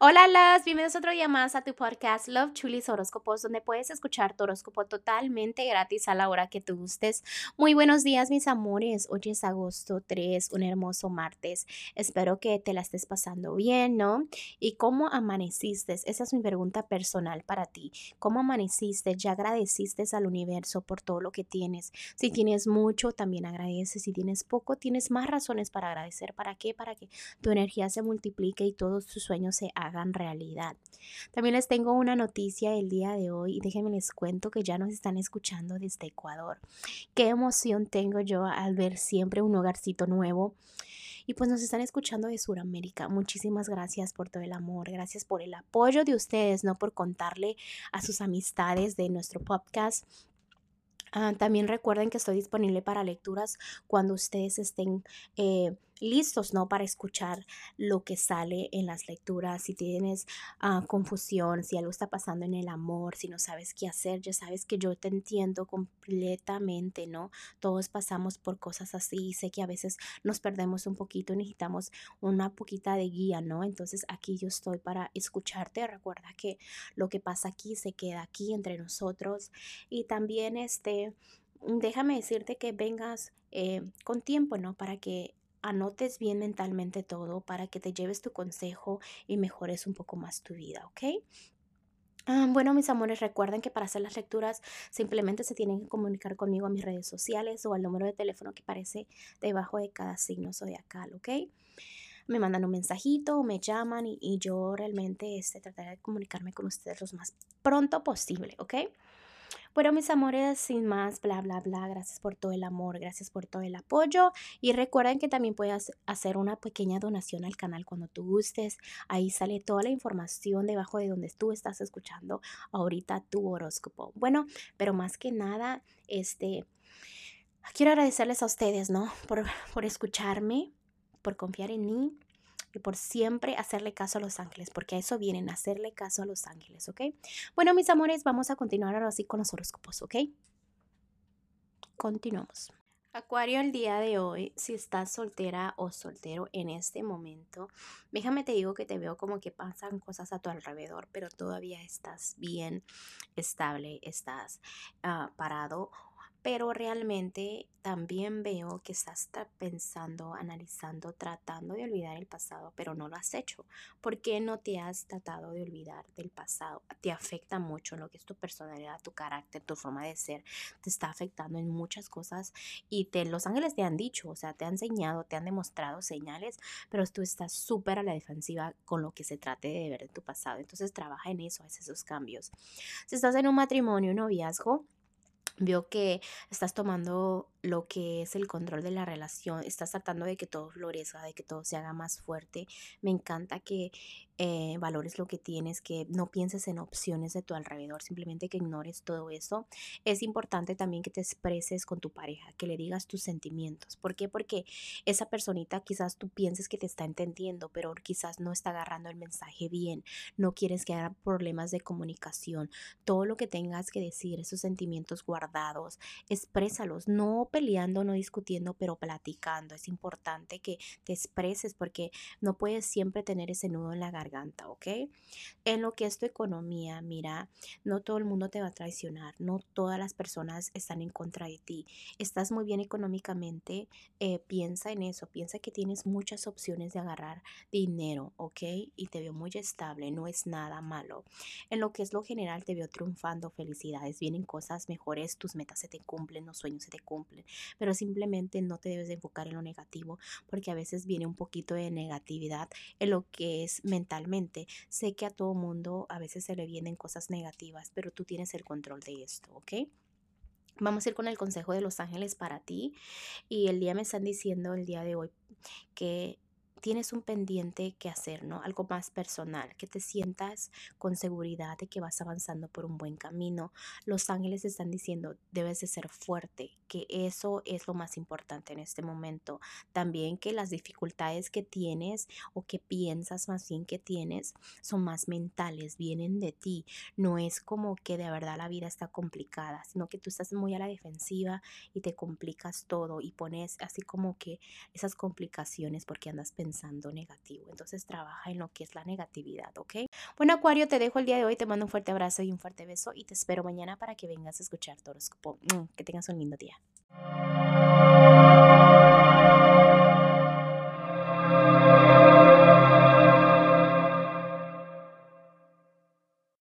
Hola, las bienvenidos otro día más a tu podcast Love Chulis Horóscopos, donde puedes escuchar tu horóscopo totalmente gratis a la hora que tú gustes. Muy buenos días, mis amores. Hoy es agosto 3, un hermoso martes. Espero que te la estés pasando bien, ¿no? ¿Y cómo amaneciste? Esa es mi pregunta personal para ti. ¿Cómo amaneciste? ¿Ya agradeciste al universo por todo lo que tienes? Si tienes mucho, también agradeces. Si tienes poco, tienes más razones para agradecer. ¿Para qué? Para que tu energía se multiplique y todos tus sueños se hagan realidad. También les tengo una noticia el día de hoy y déjenme les cuento que ya nos están escuchando desde Ecuador. Qué emoción tengo yo al ver siempre un hogarcito nuevo. Y pues nos están escuchando de Sudamérica. Muchísimas gracias por todo el amor, gracias por el apoyo de ustedes, no por contarle a sus amistades de nuestro podcast. Ah, también recuerden que estoy disponible para lecturas cuando ustedes estén eh, listos, ¿no? Para escuchar lo que sale en las lecturas. Si tienes ah, confusión, si algo está pasando en el amor, si no sabes qué hacer, ya sabes que yo te entiendo completamente, ¿no? Todos pasamos por cosas así sé que a veces nos perdemos un poquito y necesitamos una poquita de guía, ¿no? Entonces aquí yo estoy para escucharte. Recuerda que lo que pasa aquí se queda aquí entre nosotros y también este déjame decirte que vengas eh, con tiempo, ¿no? Para que anotes bien mentalmente todo para que te lleves tu consejo y mejores un poco más tu vida, ¿ok? Ah, bueno, mis amores, recuerden que para hacer las lecturas simplemente se tienen que comunicar conmigo a mis redes sociales o al número de teléfono que aparece debajo de cada signo zodiacal, ¿ok? Me mandan un mensajito, me llaman y, yo realmente este, trataré de comunicarme con ustedes lo más pronto posible, ¿ok? Bueno, mis amores, sin más, bla, bla, bla, gracias por todo el amor, gracias por todo el apoyo y recuerden que también puedes hacer una pequeña donación al canal cuando tú gustes. Ahí sale toda la información debajo de donde tú estás escuchando ahorita tu horóscopo. Bueno, pero más que nada, este, quiero agradecerles a ustedes, ¿no? Por, por escucharme, por confiar en mí y por siempre hacerle caso a los ángeles, porque a eso vienen, hacerle caso a los ángeles, ¿ok? Bueno, mis amores, vamos a continuar ahora así con los horóscopos, ¿ok? Continuamos. Acuario, el día de hoy, si estás soltera o soltero en este momento, déjame te digo que te veo como que pasan cosas a tu alrededor, pero todavía estás bien estable, estás uh, parado pero realmente también veo que estás pensando, analizando, tratando de olvidar el pasado, pero no lo has hecho. ¿Por qué no te has tratado de olvidar del pasado? Te afecta mucho lo que es tu personalidad, tu carácter, tu forma de ser. Te está afectando en muchas cosas y te, los ángeles te han dicho, o sea, te han enseñado, te han demostrado señales, pero tú estás súper a la defensiva con lo que se trate de ver de tu pasado. Entonces trabaja en eso, haz esos cambios. Si estás en un matrimonio, un noviazgo, Veo que estás tomando lo que es el control de la relación, estás tratando de que todo florezca, de que todo se haga más fuerte. Me encanta que eh, valores lo que tienes, que no pienses en opciones de tu alrededor, simplemente que ignores todo eso. Es importante también que te expreses con tu pareja, que le digas tus sentimientos. ¿Por qué? Porque esa personita quizás tú pienses que te está entendiendo, pero quizás no está agarrando el mensaje bien. No quieres que haya problemas de comunicación. Todo lo que tengas que decir, esos sentimientos guardados, exprésalos, no peleando, no discutiendo, pero platicando. Es importante que te expreses porque no puedes siempre tener ese nudo en la garganta ¿ok? En lo que es tu economía, mira, no todo el mundo te va a traicionar, no todas las personas están en contra de ti. Estás muy bien económicamente, eh, piensa en eso, piensa que tienes muchas opciones de agarrar dinero, ¿ok? Y te veo muy estable, no es nada malo. En lo que es lo general, te veo triunfando, felicidades, vienen cosas mejores, tus metas se te cumplen, los sueños se te cumplen, pero simplemente no te debes de enfocar en lo negativo porque a veces viene un poquito de negatividad en lo que es mental Sé que a todo mundo a veces se le vienen cosas negativas, pero tú tienes el control de esto, ¿ok? Vamos a ir con el consejo de los ángeles para ti. Y el día me están diciendo, el día de hoy, que tienes un pendiente que hacer, ¿no? Algo más personal, que te sientas con seguridad de que vas avanzando por un buen camino. Los ángeles están diciendo, debes de ser fuerte, que eso es lo más importante en este momento. También que las dificultades que tienes o que piensas más bien que tienes son más mentales, vienen de ti. No es como que de verdad la vida está complicada, sino que tú estás muy a la defensiva y te complicas todo y pones así como que esas complicaciones porque andas pensando negativo. Entonces trabaja en lo que es la negatividad, ¿ok? Bueno, Acuario, te dejo el día de hoy, te mando un fuerte abrazo y un fuerte beso y te espero mañana para que vengas a escuchar tu horóscopo. Mm, que tengas un lindo día. Bye.